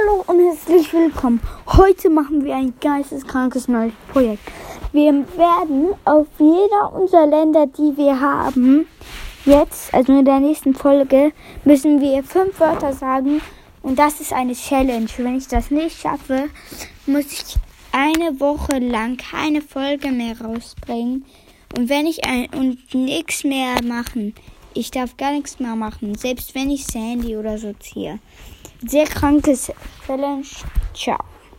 Hallo und herzlich willkommen. Heute machen wir ein geisteskrankes neues Projekt. Wir werden auf jeder unserer Länder, die wir haben, jetzt, also in der nächsten Folge, müssen wir fünf Wörter sagen. Und das ist eine Challenge. Wenn ich das nicht schaffe, muss ich eine Woche lang keine Folge mehr rausbringen. Und wenn ich ein und nichts mehr machen. Ich darf gar nichts mehr machen, selbst wenn ich Sandy oder so ziehe. Sehr krankes Challenge. Ciao.